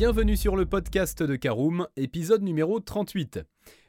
Bienvenue sur le podcast de Caroom, épisode numéro 38.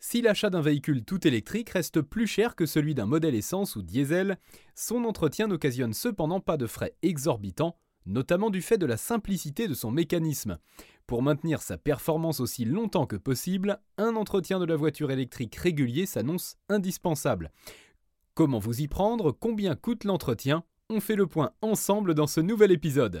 Si l'achat d'un véhicule tout électrique reste plus cher que celui d'un modèle essence ou diesel, son entretien n'occasionne cependant pas de frais exorbitants, notamment du fait de la simplicité de son mécanisme. Pour maintenir sa performance aussi longtemps que possible, un entretien de la voiture électrique régulier s'annonce indispensable. Comment vous y prendre? Combien coûte l'entretien? On fait le point ensemble dans ce nouvel épisode.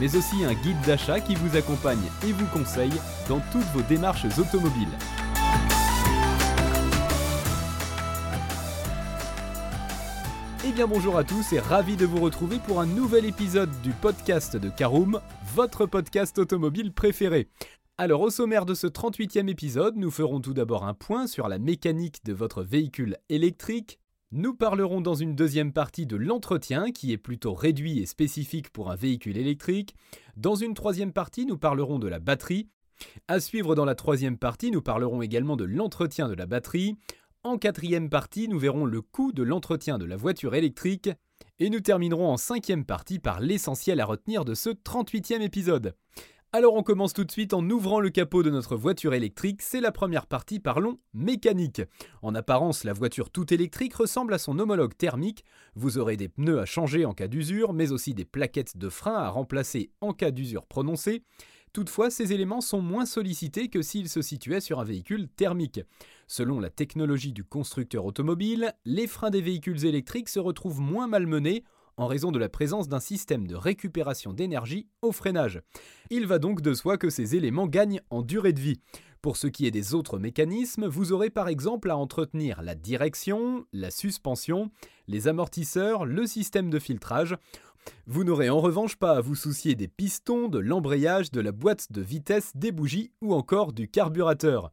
mais aussi un guide d'achat qui vous accompagne et vous conseille dans toutes vos démarches automobiles. Eh bien bonjour à tous et ravi de vous retrouver pour un nouvel épisode du podcast de Caroom, votre podcast automobile préféré. Alors au sommaire de ce 38e épisode, nous ferons tout d'abord un point sur la mécanique de votre véhicule électrique. Nous parlerons dans une deuxième partie de l'entretien qui est plutôt réduit et spécifique pour un véhicule électrique. Dans une troisième partie, nous parlerons de la batterie. À suivre dans la troisième partie, nous parlerons également de l'entretien de la batterie. En quatrième partie, nous verrons le coût de l'entretien de la voiture électrique. Et nous terminerons en cinquième partie par l'essentiel à retenir de ce 38e épisode. Alors on commence tout de suite en ouvrant le capot de notre voiture électrique, c'est la première partie, parlons mécanique. En apparence, la voiture toute électrique ressemble à son homologue thermique, vous aurez des pneus à changer en cas d'usure, mais aussi des plaquettes de frein à remplacer en cas d'usure prononcée. Toutefois, ces éléments sont moins sollicités que s'ils se situaient sur un véhicule thermique. Selon la technologie du constructeur automobile, les freins des véhicules électriques se retrouvent moins malmenés en raison de la présence d'un système de récupération d'énergie au freinage. Il va donc de soi que ces éléments gagnent en durée de vie. Pour ce qui est des autres mécanismes, vous aurez par exemple à entretenir la direction, la suspension, les amortisseurs, le système de filtrage. Vous n'aurez en revanche pas à vous soucier des pistons, de l'embrayage, de la boîte de vitesse, des bougies ou encore du carburateur.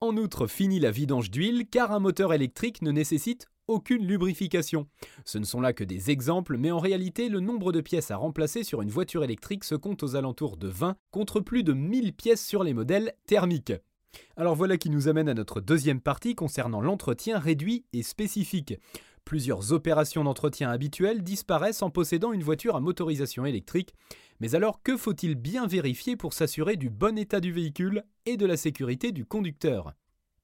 En outre, fini la vidange d'huile car un moteur électrique ne nécessite aucune lubrification. Ce ne sont là que des exemples, mais en réalité, le nombre de pièces à remplacer sur une voiture électrique se compte aux alentours de 20 contre plus de 1000 pièces sur les modèles thermiques. Alors voilà qui nous amène à notre deuxième partie concernant l'entretien réduit et spécifique. Plusieurs opérations d'entretien habituelles disparaissent en possédant une voiture à motorisation électrique. Mais alors que faut-il bien vérifier pour s'assurer du bon état du véhicule et de la sécurité du conducteur?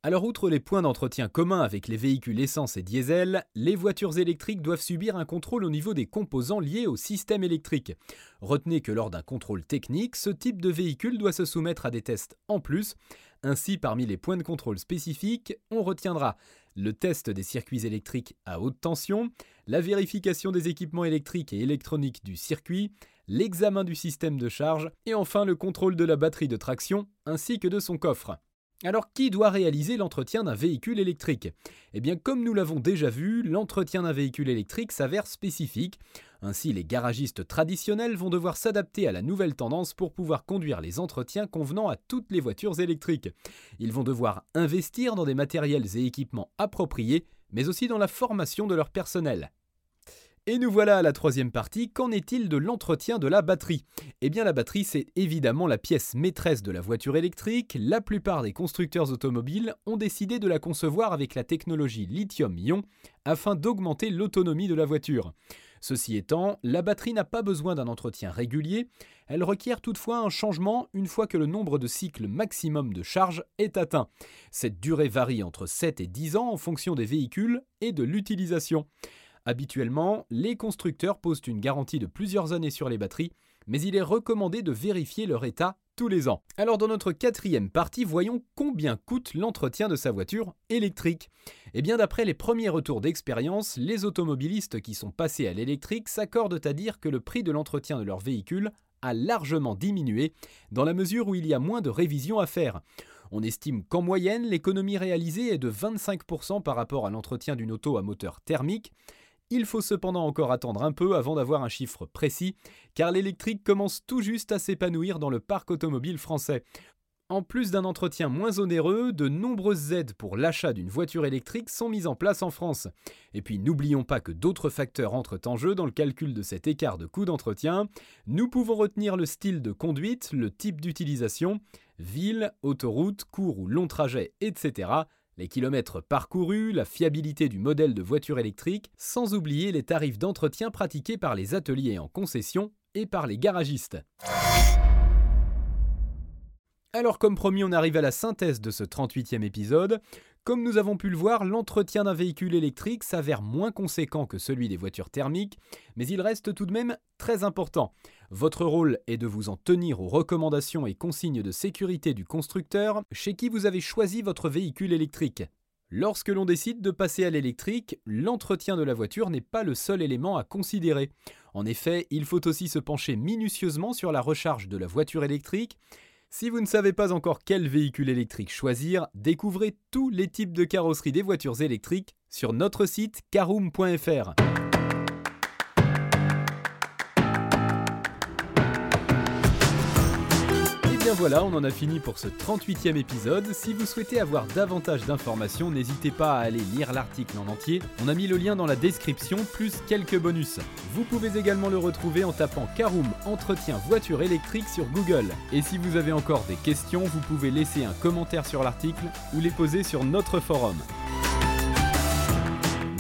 Alors outre les points d'entretien communs avec les véhicules essence et diesel, les voitures électriques doivent subir un contrôle au niveau des composants liés au système électrique. Retenez que lors d'un contrôle technique, ce type de véhicule doit se soumettre à des tests en plus. Ainsi, parmi les points de contrôle spécifiques, on retiendra le test des circuits électriques à haute tension, la vérification des équipements électriques et électroniques du circuit, l'examen du système de charge et enfin le contrôle de la batterie de traction ainsi que de son coffre. Alors qui doit réaliser l'entretien d'un véhicule électrique? Eh bien comme nous l'avons déjà vu, l'entretien d'un véhicule électrique s'avère spécifique. Ainsi les garagistes traditionnels vont devoir s'adapter à la nouvelle tendance pour pouvoir conduire les entretiens convenant à toutes les voitures électriques. Ils vont devoir investir dans des matériels et équipements appropriés, mais aussi dans la formation de leur personnel. Et nous voilà à la troisième partie, qu'en est-il de l'entretien de la batterie? Eh bien la batterie c'est évidemment la pièce maîtresse de la voiture électrique, la plupart des constructeurs automobiles ont décidé de la concevoir avec la technologie lithium-ion afin d'augmenter l'autonomie de la voiture. Ceci étant, la batterie n'a pas besoin d'un entretien régulier, elle requiert toutefois un changement une fois que le nombre de cycles maximum de charge est atteint. Cette durée varie entre 7 et 10 ans en fonction des véhicules et de l'utilisation. Habituellement, les constructeurs posent une garantie de plusieurs années sur les batteries, mais il est recommandé de vérifier leur état tous les ans. Alors dans notre quatrième partie, voyons combien coûte l'entretien de sa voiture électrique. Eh bien d'après les premiers retours d'expérience, les automobilistes qui sont passés à l'électrique s'accordent à dire que le prix de l'entretien de leur véhicule a largement diminué dans la mesure où il y a moins de révisions à faire. On estime qu'en moyenne, l'économie réalisée est de 25% par rapport à l'entretien d'une auto à moteur thermique, Il faut cependant encore attendre un peu avant d'avoir un chiffre précis, car l'électrique commence tout juste à s'épanouir dans le parc automobile français. En plus d'un entretien moins onéreux, de nombreuses aides pour l'achat d'une voiture électrique sont mises en place en France. Et puis n'oublions pas que d'autres facteurs entrent en jeu dans le calcul de cet écart de coût d'entretien. Nous pouvons retenir le style de conduite, le type d'utilisation, ville, autoroute, court ou long trajet, etc., les kilomètres parcourus, la fiabilité du modèle de voiture électrique, sans oublier les tarifs d'entretien pratiqués par les ateliers en concession et par les garagistes. Alors comme promis, on arrive à la synthèse de ce 38e épisode. Comme nous avons pu le voir, l'entretien d'un véhicule électrique s'avère moins conséquent que celui des voitures thermiques, mais il reste tout de même très important. Votre rôle est de vous en tenir aux recommandations et consignes de sécurité du constructeur chez qui vous avez choisi votre véhicule électrique. Lorsque l'on décide de passer à l'électrique, l'entretien de la voiture n'est pas le seul élément à considérer. En effet, il faut aussi se pencher minutieusement sur la recharge de la voiture électrique, si vous ne savez pas encore quel véhicule électrique choisir, découvrez tous les types de carrosserie des voitures électriques sur notre site caroom.fr. voilà, on en a fini pour ce 38e épisode. Si vous souhaitez avoir davantage d'informations, n'hésitez pas à aller lire l'article en entier. On a mis le lien dans la description, plus quelques bonus. Vous pouvez également le retrouver en tapant Caroom Entretien Voiture électrique sur Google. Et si vous avez encore des questions, vous pouvez laisser un commentaire sur l'article ou les poser sur notre forum.